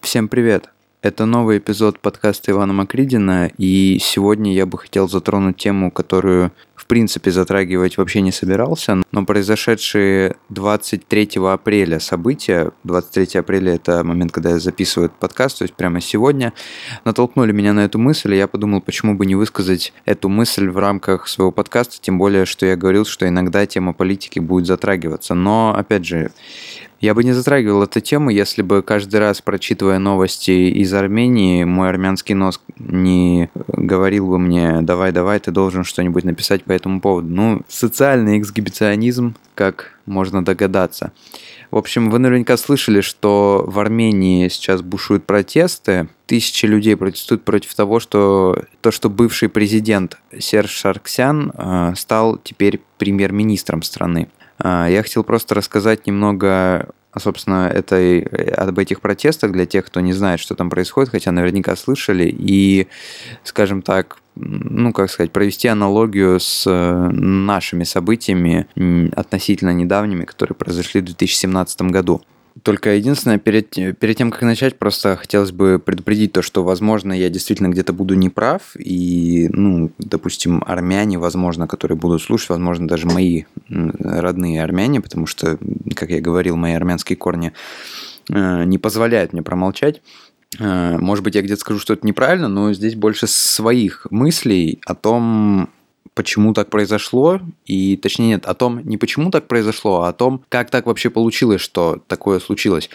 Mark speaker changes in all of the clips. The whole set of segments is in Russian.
Speaker 1: Всем привет! Это новый эпизод подкаста Ивана Макридина, и сегодня я бы хотел затронуть тему, которую в принципе затрагивать вообще не собирался, но произошедшие 23 апреля события, 23 апреля это момент, когда я записываю этот подкаст, то есть прямо сегодня, натолкнули меня на эту мысль, и я подумал, почему бы не высказать эту мысль в рамках своего подкаста, тем более, что я говорил, что иногда тема политики будет затрагиваться. Но, опять же, я бы не затрагивал эту тему, если бы каждый раз, прочитывая новости из Армении, мой армянский нос не говорил бы мне «давай, давай, ты должен что-нибудь написать по этому поводу». Ну, социальный эксгибиционизм, как можно догадаться. В общем, вы наверняка слышали, что в Армении сейчас бушуют протесты. Тысячи людей протестуют против того, что то, что бывший президент Серж Сарксян э, стал теперь премьер-министром страны. А, я хотел просто рассказать немного собственно, этой, об этих протестах для тех, кто не знает, что там происходит, хотя наверняка слышали, и, скажем так, ну, как сказать, провести аналогию с э, нашими событиями относительно недавними, которые произошли в 2017 году. Только единственное, перед, перед тем, как начать, просто хотелось бы предупредить то, что, возможно, я действительно где-то буду неправ, и, ну, допустим, армяне, возможно, которые будут слушать, возможно, даже мои родные армяне, потому что, как я говорил, мои армянские корни э, не позволяют мне промолчать. Э, может быть, я где-то скажу что-то неправильно, но здесь больше своих мыслей о том, почему так произошло, и точнее нет, о том, не почему так произошло, а о том, как так вообще получилось, что такое случилось.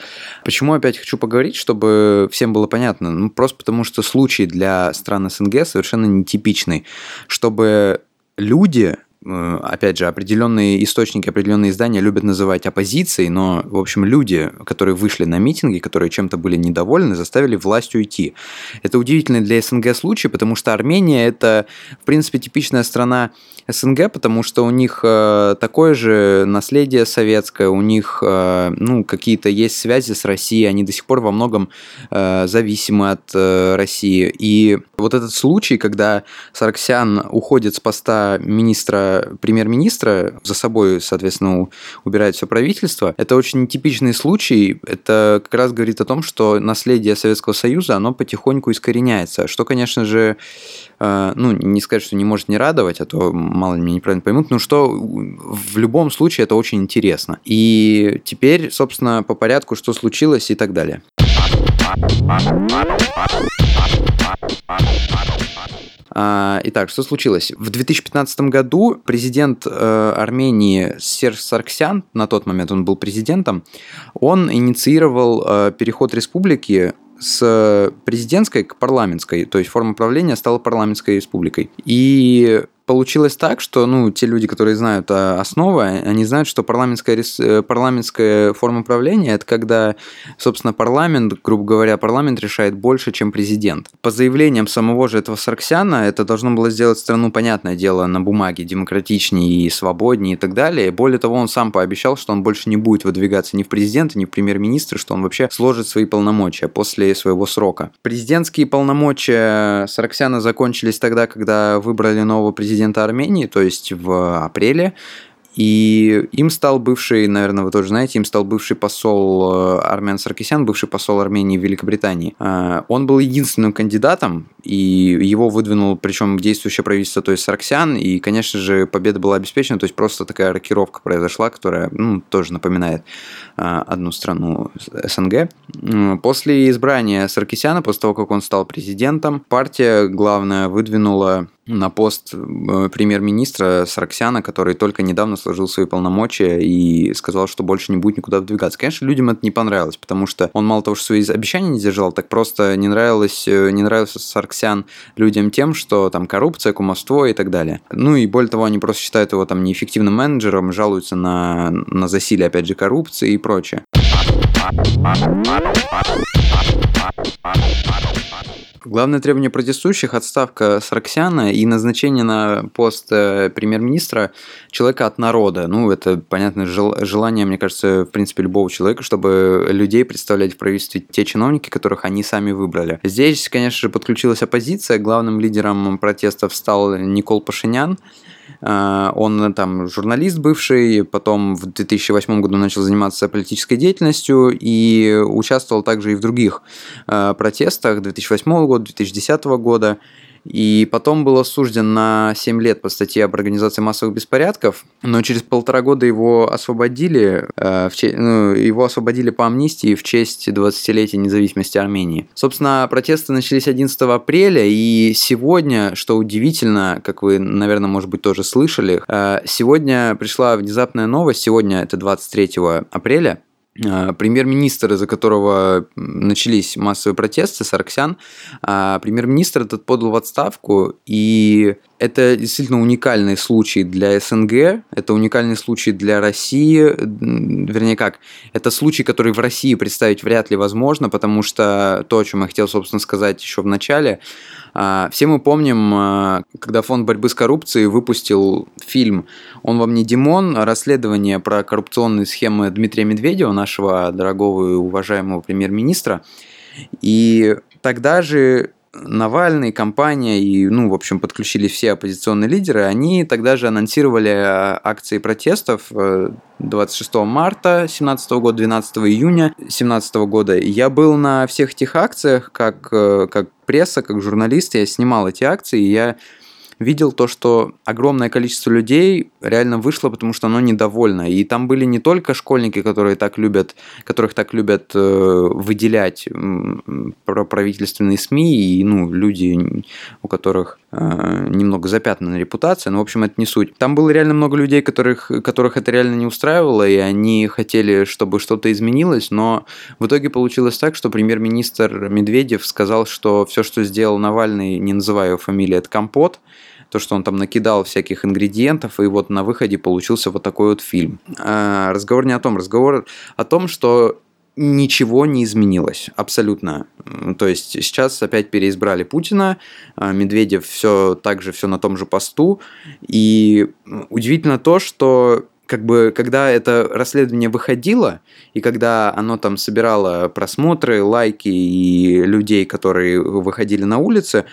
Speaker 1: Почему опять хочу поговорить, чтобы всем было понятно? Ну, просто потому что случай для стран СНГ совершенно нетипичный. Чтобы люди опять же, определенные источники, определенные издания любят называть оппозицией, но, в общем, люди, которые вышли на митинги, которые чем-то были недовольны, заставили власть уйти. Это удивительный для СНГ случай, потому что Армения – это, в принципе, типичная страна СНГ, потому что у них э, такое же наследие советское, у них э, ну, какие-то есть связи с Россией, они до сих пор во многом э, зависимы от э, России. И вот этот случай, когда Сарксян уходит с поста министра премьер-министра, за собой, соответственно, убирает все правительство. Это очень нетипичный случай. Это как раз говорит о том, что наследие Советского Союза, оно потихоньку искореняется. Что, конечно же, э, ну, не сказать, что не может не радовать, а то мало ли меня неправильно поймут, но что в любом случае это очень интересно. И теперь, собственно, по порядку, что случилось и так далее. А, итак, что случилось? В 2015 году президент э, Армении Серж Сарксян, на тот момент он был президентом, он инициировал э, переход республики с президентской к парламентской, то есть форма правления стала парламентской республикой. И получилось так, что ну, те люди, которые знают основы, они знают, что парламентская, э, парламентская форма правления – это когда, собственно, парламент, грубо говоря, парламент решает больше, чем президент. По заявлениям самого же этого Сарксяна, это должно было сделать страну, понятное дело, на бумаге демократичнее и свободнее и так далее. Более того, он сам пообещал, что он больше не будет выдвигаться ни в президенты, ни в премьер-министры, что он вообще сложит свои полномочия после своего срока. Президентские полномочия Сарксяна закончились тогда, когда выбрали нового президента президента Армении, то есть в апреле. И им стал бывший, наверное, вы тоже знаете, им стал бывший посол э, Армен Саркисян, бывший посол Армении в Великобритании. Э, он был единственным кандидатом, и его выдвинул, причем действующее правительство, то есть Сарксян, и, конечно же, победа была обеспечена, то есть просто такая рокировка произошла, которая ну, тоже напоминает э, одну страну СНГ. После избрания Саркисяна, после того, как он стал президентом, партия, главная, выдвинула на пост э, премьер-министра Сарксяна, который только недавно сложил свои полномочия и сказал, что больше не будет никуда выдвигаться. Конечно, людям это не понравилось, потому что он мало того, что свои обещания не держал, так просто не нравилось, э, не нравился Сарксян людям тем, что там коррупция, кумовство и так далее. Ну и более того, они просто считают его там неэффективным менеджером, жалуются на, на засилие, опять же, коррупции и прочее. Главное требование протестующих – отставка Сарксяна и назначение на пост э, премьер-министра человека от народа. Ну, это, понятно, желание, мне кажется, в принципе, любого человека, чтобы людей представлять в правительстве те чиновники, которых они сами выбрали. Здесь, конечно же, подключилась оппозиция. Главным лидером протестов стал Никол Пашинян, он там журналист бывший, потом в 2008 году начал заниматься политической деятельностью и участвовал также и в других э, протестах 2008 года, 2010 года и потом был осужден на 7 лет по статье об организации массовых беспорядков, но через полтора года его освободили, э, в че... ну, его освободили по амнистии в честь 20-летия независимости Армении. Собственно, протесты начались 11 апреля, и сегодня, что удивительно, как вы, наверное, может быть, тоже слышали, э, сегодня пришла внезапная новость, сегодня это 23 апреля, премьер-министр, из-за которого начались массовые протесты, Сарксян, а, премьер-министр этот подал в отставку, и это действительно уникальный случай для СНГ, это уникальный случай для России, вернее как, это случай, который в России представить вряд ли возможно, потому что то, о чем я хотел, собственно, сказать еще в начале, а, все мы помним, а, когда Фонд борьбы с коррупцией выпустил фильм «Он вам не Димон», расследование про коррупционные схемы Дмитрия Медведева, нашего дорогого и уважаемого премьер-министра. И тогда же Навальный, компания и, ну, в общем, подключились все оппозиционные лидеры, они тогда же анонсировали а, акции протестов 26 э, марта 2017 года, 12 июня 2017 года. Я был на всех этих акциях как, э, как пресса, как журналист, я снимал эти акции, и я видел то, что огромное количество людей реально вышло, потому что оно недовольно. И там были не только школьники, которые так любят, которых так любят э, выделять про правительственные СМИ, и ну, люди, у которых э, немного запятнана репутация, но, в общем, это не суть. Там было реально много людей, которых, которых это реально не устраивало, и они хотели, чтобы что-то изменилось, но в итоге получилось так, что премьер-министр Медведев сказал, что все, что сделал Навальный, не называя его это компот, то, что он там накидал всяких ингредиентов, и вот на выходе получился вот такой вот фильм. А, разговор не о том, разговор о том, что ничего не изменилось, абсолютно. То есть сейчас опять переизбрали Путина, а, Медведев все так же, все на том же посту, и удивительно то, что как бы, когда это расследование выходило, и когда оно там собирало просмотры, лайки и людей, которые выходили на улицы,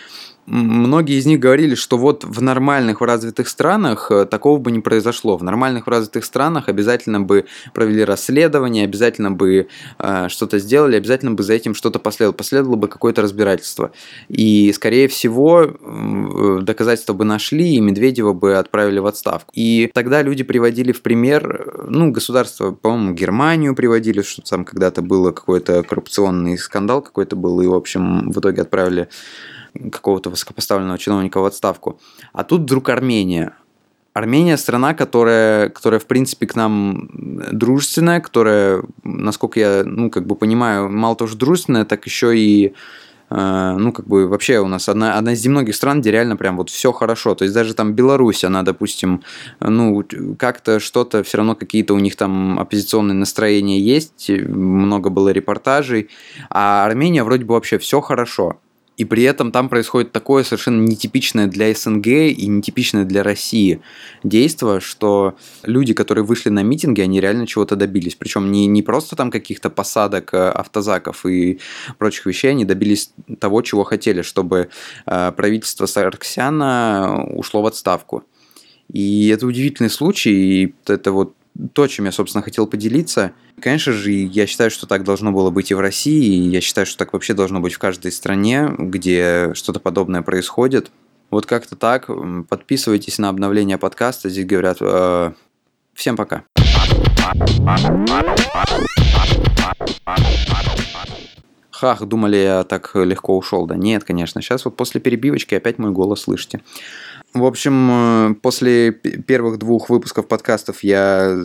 Speaker 1: многие из них говорили, что вот в нормальных, в развитых странах э, такого бы не произошло. В нормальных, в развитых странах обязательно бы провели расследование, обязательно бы э, что-то сделали, обязательно бы за этим что-то последовало, последовало бы какое-то разбирательство. И, скорее всего, э, доказательства бы нашли, и Медведева бы отправили в отставку. И тогда люди приводили в пример, ну, государство, по-моему, Германию приводили, что там когда-то было какой-то коррупционный скандал какой-то был, и, в общем, в итоге отправили какого-то высокопоставленного чиновника в отставку. А тут вдруг Армения. Армения страна, которая, которая в принципе к нам дружественная, которая, насколько я, ну, как бы понимаю, мало того, что дружественная, так еще и э, ну, как бы вообще у нас одна, одна из немногих стран, где реально прям вот все хорошо. То есть даже там Беларусь, она, допустим, ну, как-то что-то, все равно какие-то у них там оппозиционные настроения есть, много было репортажей, а Армения вроде бы вообще все хорошо. И при этом там происходит такое совершенно нетипичное для СНГ и нетипичное для России действие, что люди, которые вышли на митинги, они реально чего-то добились. Причем не, не просто там каких-то посадок э, автозаков и прочих вещей, они добились того, чего хотели, чтобы э, правительство Сарксяна ушло в отставку. И это удивительный случай, и это вот то, чем я, собственно, хотел поделиться. Конечно же, я считаю, что так должно было быть и в России, и я считаю, что так вообще должно быть в каждой стране, где что-то подобное происходит. Вот как-то так. Подписывайтесь на обновление подкаста. Здесь говорят э, всем пока. Хах, думали, я так легко ушел. Да нет, конечно. Сейчас вот после перебивочки опять мой голос слышите. В общем, э, после первых двух выпусков подкастов я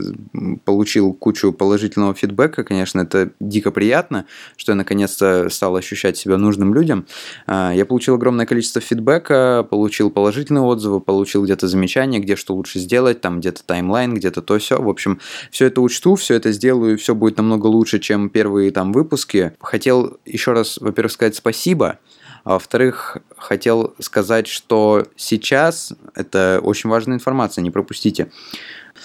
Speaker 1: получил кучу положительного фидбэка. Конечно, это дико приятно, что я наконец-то стал ощущать себя нужным людям. А, я получил огромное количество фидбэка, получил положительные отзывы, получил где-то замечания, где что лучше сделать, там где-то таймлайн, где-то то все. В общем, все это учту, все это сделаю, все будет намного лучше, чем первые там выпуски. Хотел еще раз, во-первых, сказать спасибо а во-вторых, хотел сказать, что сейчас, это очень важная информация, не пропустите,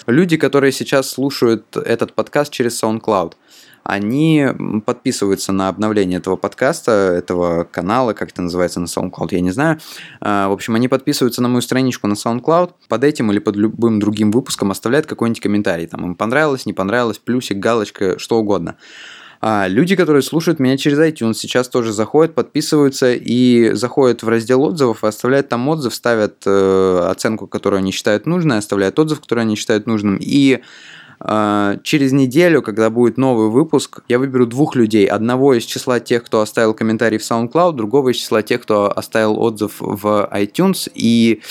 Speaker 1: люди, которые сейчас слушают этот подкаст через SoundCloud, они подписываются на обновление этого подкаста, этого канала, как это называется на SoundCloud, я не знаю. А, в общем, они подписываются на мою страничку на SoundCloud, под этим или под любым другим выпуском оставляют какой-нибудь комментарий. Там им понравилось, не понравилось, плюсик, галочка, что угодно. А люди, которые слушают меня через iTunes, сейчас тоже заходят, подписываются и заходят в раздел отзывов и оставляют там отзыв, ставят э, оценку, которую они считают нужной, оставляют отзыв, который они считают нужным. И э, через неделю, когда будет новый выпуск, я выберу двух людей. Одного из числа тех, кто оставил комментарий в SoundCloud, другого из числа тех, кто оставил отзыв в iTunes. И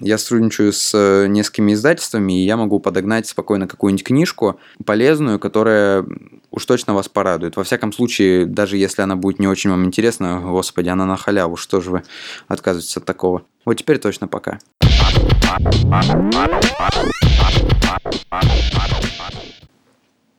Speaker 1: я сотрудничаю с э, несколькими издательствами, и я могу подогнать спокойно какую-нибудь книжку полезную, которая уж точно вас порадует. Во всяком случае, даже если она будет не очень вам интересна, господи, она на халяву, что же вы отказываетесь от такого. Вот теперь точно пока.